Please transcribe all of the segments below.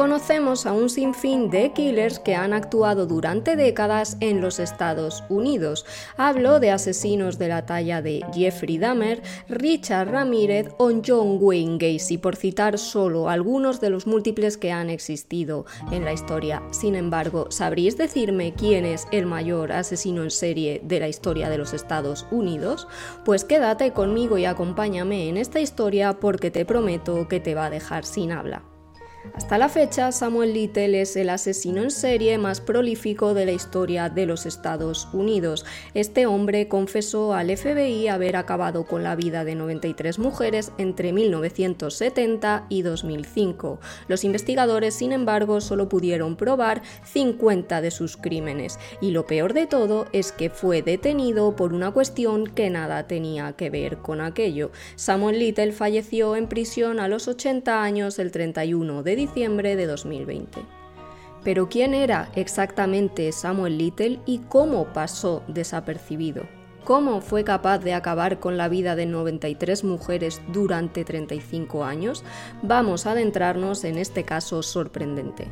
conocemos a un sinfín de killers que han actuado durante décadas en los Estados Unidos. Hablo de asesinos de la talla de Jeffrey Dahmer, Richard Ramírez o John Wayne Gacy, por citar solo algunos de los múltiples que han existido en la historia. Sin embargo, ¿sabríais decirme quién es el mayor asesino en serie de la historia de los Estados Unidos? Pues quédate conmigo y acompáñame en esta historia porque te prometo que te va a dejar sin habla. Hasta la fecha, Samuel Little es el asesino en serie más prolífico de la historia de los Estados Unidos. Este hombre confesó al FBI haber acabado con la vida de 93 mujeres entre 1970 y 2005. Los investigadores, sin embargo, solo pudieron probar 50 de sus crímenes, y lo peor de todo es que fue detenido por una cuestión que nada tenía que ver con aquello. Samuel Little falleció en prisión a los 80 años el 31 de diciembre de 2020. Pero ¿quién era exactamente Samuel Little y cómo pasó desapercibido? ¿Cómo fue capaz de acabar con la vida de 93 mujeres durante 35 años? Vamos a adentrarnos en este caso sorprendente.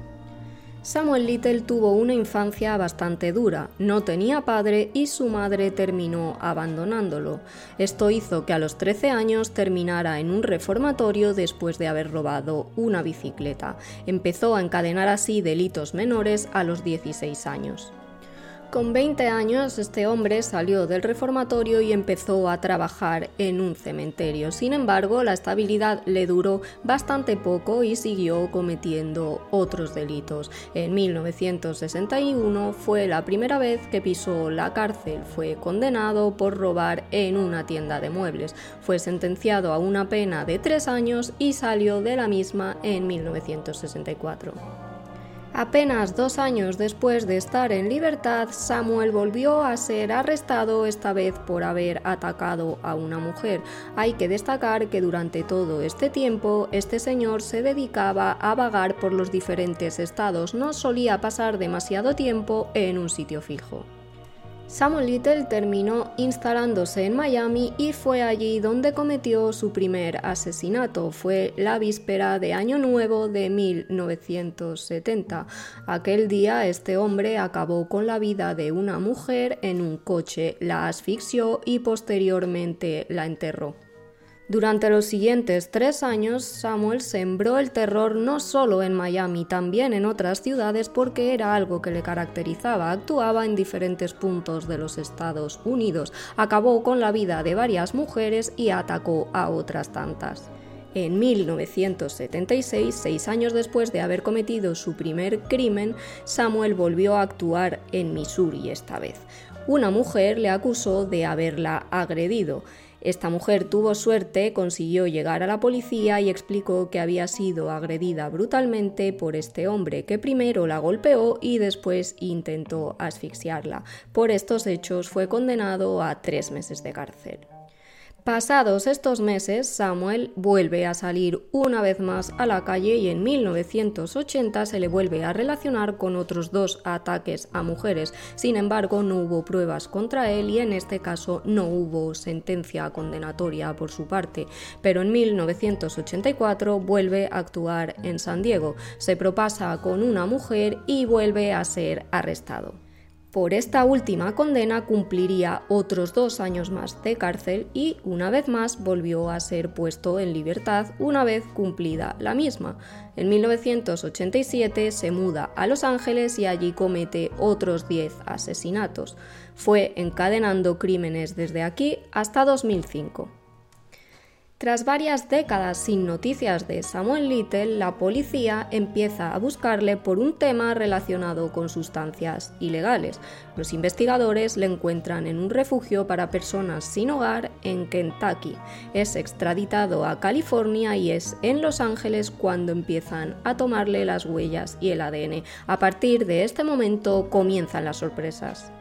Samuel Little tuvo una infancia bastante dura, no tenía padre y su madre terminó abandonándolo. Esto hizo que a los 13 años terminara en un reformatorio después de haber robado una bicicleta. Empezó a encadenar así delitos menores a los 16 años. Con 20 años, este hombre salió del reformatorio y empezó a trabajar en un cementerio. Sin embargo, la estabilidad le duró bastante poco y siguió cometiendo otros delitos. En 1961 fue la primera vez que pisó la cárcel. Fue condenado por robar en una tienda de muebles. Fue sentenciado a una pena de tres años y salió de la misma en 1964. Apenas dos años después de estar en libertad, Samuel volvió a ser arrestado esta vez por haber atacado a una mujer. Hay que destacar que durante todo este tiempo este señor se dedicaba a vagar por los diferentes estados, no solía pasar demasiado tiempo en un sitio fijo. Samuel Little terminó instalándose en Miami y fue allí donde cometió su primer asesinato. Fue la víspera de Año Nuevo de 1970. Aquel día este hombre acabó con la vida de una mujer en un coche, la asfixió y posteriormente la enterró. Durante los siguientes tres años, Samuel sembró el terror no solo en Miami, también en otras ciudades porque era algo que le caracterizaba. Actuaba en diferentes puntos de los Estados Unidos, acabó con la vida de varias mujeres y atacó a otras tantas. En 1976, seis años después de haber cometido su primer crimen, Samuel volvió a actuar en Missouri esta vez. Una mujer le acusó de haberla agredido. Esta mujer tuvo suerte, consiguió llegar a la policía y explicó que había sido agredida brutalmente por este hombre, que primero la golpeó y después intentó asfixiarla. Por estos hechos fue condenado a tres meses de cárcel. Pasados estos meses, Samuel vuelve a salir una vez más a la calle y en 1980 se le vuelve a relacionar con otros dos ataques a mujeres. Sin embargo, no hubo pruebas contra él y en este caso no hubo sentencia condenatoria por su parte. Pero en 1984 vuelve a actuar en San Diego, se propasa con una mujer y vuelve a ser arrestado. Por esta última condena cumpliría otros dos años más de cárcel y una vez más volvió a ser puesto en libertad una vez cumplida la misma. En 1987 se muda a Los Ángeles y allí comete otros 10 asesinatos. Fue encadenando crímenes desde aquí hasta 2005. Tras varias décadas sin noticias de Samuel Little, la policía empieza a buscarle por un tema relacionado con sustancias ilegales. Los investigadores le encuentran en un refugio para personas sin hogar en Kentucky. Es extraditado a California y es en Los Ángeles cuando empiezan a tomarle las huellas y el ADN. A partir de este momento comienzan las sorpresas.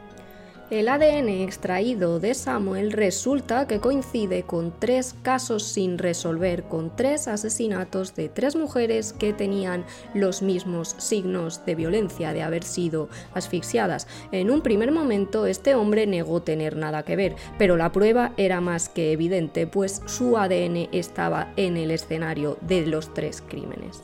El ADN extraído de Samuel resulta que coincide con tres casos sin resolver, con tres asesinatos de tres mujeres que tenían los mismos signos de violencia, de haber sido asfixiadas. En un primer momento este hombre negó tener nada que ver, pero la prueba era más que evidente, pues su ADN estaba en el escenario de los tres crímenes.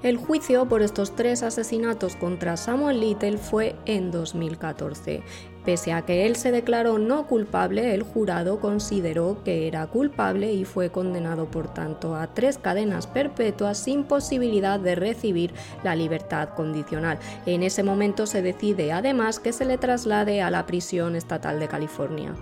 El juicio por estos tres asesinatos contra Samuel Little fue en 2014. Pese a que él se declaró no culpable, el jurado consideró que era culpable y fue condenado por tanto a tres cadenas perpetuas sin posibilidad de recibir la libertad condicional. En ese momento se decide además que se le traslade a la prisión estatal de California.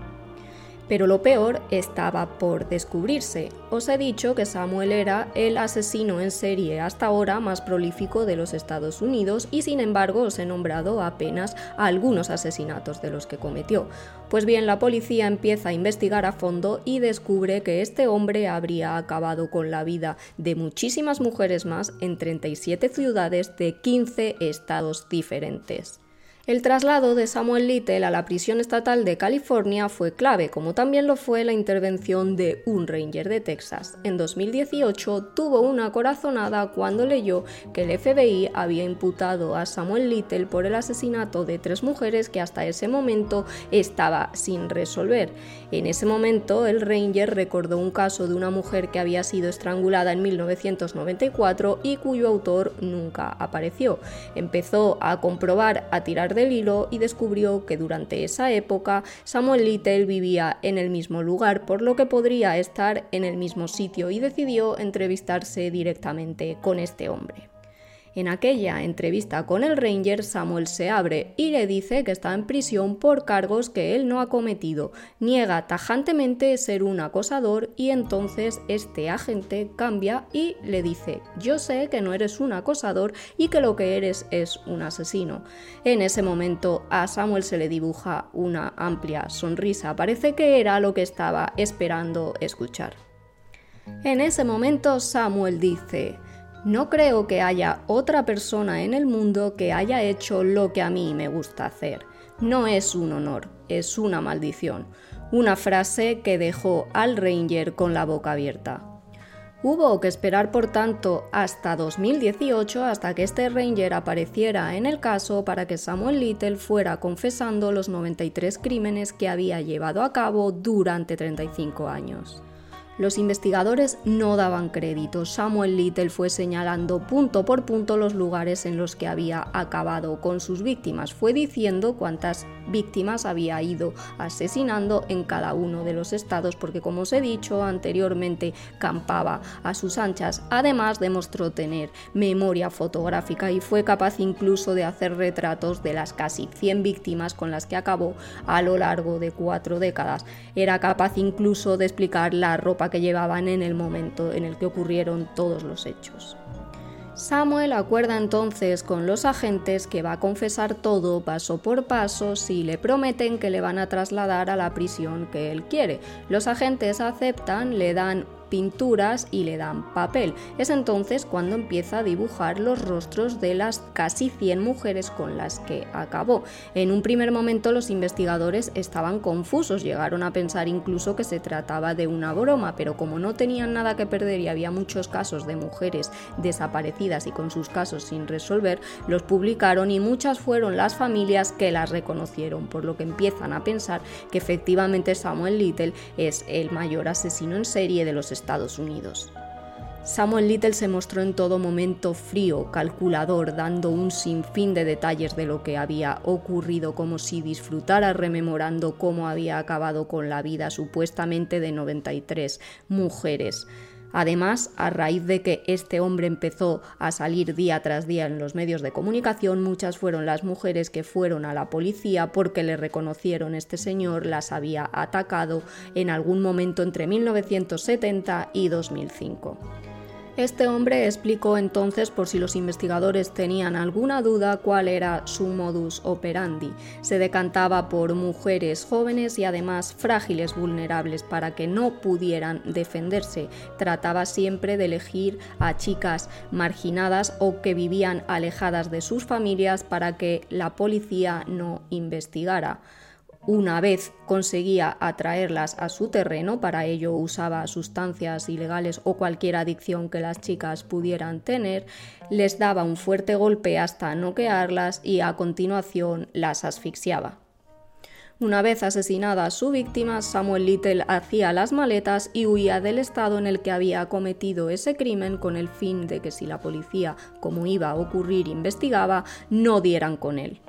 Pero lo peor estaba por descubrirse. Os he dicho que Samuel era el asesino en serie hasta ahora más prolífico de los Estados Unidos y sin embargo os he nombrado apenas algunos asesinatos de los que cometió. Pues bien, la policía empieza a investigar a fondo y descubre que este hombre habría acabado con la vida de muchísimas mujeres más en 37 ciudades de 15 estados diferentes. El traslado de Samuel Little a la prisión estatal de California fue clave, como también lo fue la intervención de un ranger de Texas. En 2018 tuvo una corazonada cuando leyó que el FBI había imputado a Samuel Little por el asesinato de tres mujeres que hasta ese momento estaba sin resolver. En ese momento el ranger recordó un caso de una mujer que había sido estrangulada en 1994 y cuyo autor nunca apareció. Empezó a comprobar, a tirar del hilo y descubrió que durante esa época Samuel Little vivía en el mismo lugar, por lo que podría estar en el mismo sitio y decidió entrevistarse directamente con este hombre. En aquella entrevista con el Ranger, Samuel se abre y le dice que está en prisión por cargos que él no ha cometido. Niega tajantemente ser un acosador y entonces este agente cambia y le dice, yo sé que no eres un acosador y que lo que eres es un asesino. En ese momento a Samuel se le dibuja una amplia sonrisa. Parece que era lo que estaba esperando escuchar. En ese momento Samuel dice, no creo que haya otra persona en el mundo que haya hecho lo que a mí me gusta hacer. No es un honor, es una maldición. Una frase que dejó al Ranger con la boca abierta. Hubo que esperar, por tanto, hasta 2018 hasta que este Ranger apareciera en el caso para que Samuel Little fuera confesando los 93 crímenes que había llevado a cabo durante 35 años. Los investigadores no daban crédito. Samuel Little fue señalando punto por punto los lugares en los que había acabado con sus víctimas. Fue diciendo cuántas víctimas había ido asesinando en cada uno de los estados porque como os he dicho anteriormente campaba a sus anchas. Además demostró tener memoria fotográfica y fue capaz incluso de hacer retratos de las casi 100 víctimas con las que acabó a lo largo de cuatro décadas. Era capaz incluso de explicar la que llevaban en el momento en el que ocurrieron todos los hechos. Samuel acuerda entonces con los agentes que va a confesar todo paso por paso si le prometen que le van a trasladar a la prisión que él quiere. Los agentes aceptan, le dan pinturas y le dan papel. Es entonces cuando empieza a dibujar los rostros de las casi 100 mujeres con las que acabó. En un primer momento los investigadores estaban confusos, llegaron a pensar incluso que se trataba de una broma, pero como no tenían nada que perder y había muchos casos de mujeres desaparecidas y con sus casos sin resolver, los publicaron y muchas fueron las familias que las reconocieron, por lo que empiezan a pensar que efectivamente Samuel Little es el mayor asesino en serie de los Estados Unidos. Samuel Little se mostró en todo momento frío, calculador, dando un sinfín de detalles de lo que había ocurrido, como si disfrutara rememorando cómo había acabado con la vida supuestamente de 93 mujeres. Además, a raíz de que este hombre empezó a salir día tras día en los medios de comunicación, muchas fueron las mujeres que fueron a la policía porque le reconocieron este señor las había atacado en algún momento entre 1970 y 2005. Este hombre explicó entonces, por si los investigadores tenían alguna duda, cuál era su modus operandi. Se decantaba por mujeres jóvenes y además frágiles, vulnerables, para que no pudieran defenderse. Trataba siempre de elegir a chicas marginadas o que vivían alejadas de sus familias para que la policía no investigara. Una vez conseguía atraerlas a su terreno, para ello usaba sustancias ilegales o cualquier adicción que las chicas pudieran tener, les daba un fuerte golpe hasta noquearlas y a continuación las asfixiaba. Una vez asesinada su víctima, Samuel Little hacía las maletas y huía del estado en el que había cometido ese crimen con el fin de que si la policía, como iba a ocurrir, investigaba, no dieran con él.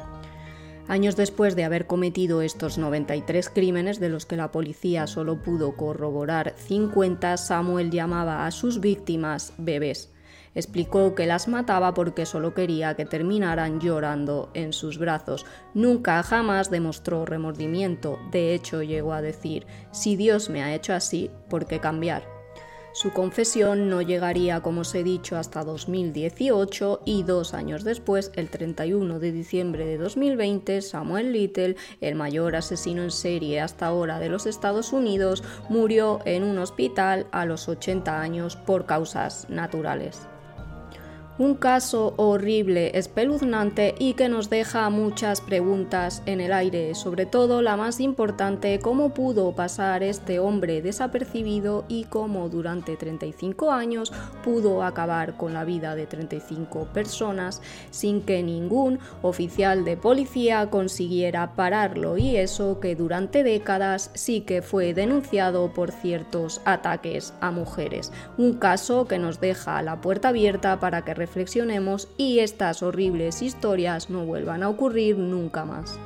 Años después de haber cometido estos 93 crímenes de los que la policía solo pudo corroborar 50, Samuel llamaba a sus víctimas bebés. Explicó que las mataba porque solo quería que terminaran llorando en sus brazos. Nunca jamás demostró remordimiento. De hecho, llegó a decir, si Dios me ha hecho así, ¿por qué cambiar? Su confesión no llegaría, como os he dicho, hasta 2018 y dos años después, el 31 de diciembre de 2020, Samuel Little, el mayor asesino en serie hasta ahora de los Estados Unidos, murió en un hospital a los 80 años por causas naturales. Un caso horrible, espeluznante y que nos deja muchas preguntas en el aire, sobre todo la más importante, cómo pudo pasar este hombre desapercibido y cómo durante 35 años pudo acabar con la vida de 35 personas sin que ningún oficial de policía consiguiera pararlo y eso que durante décadas sí que fue denunciado por ciertos ataques a mujeres. Un caso que nos deja la puerta abierta para que reflexionemos y estas horribles historias no vuelvan a ocurrir nunca más.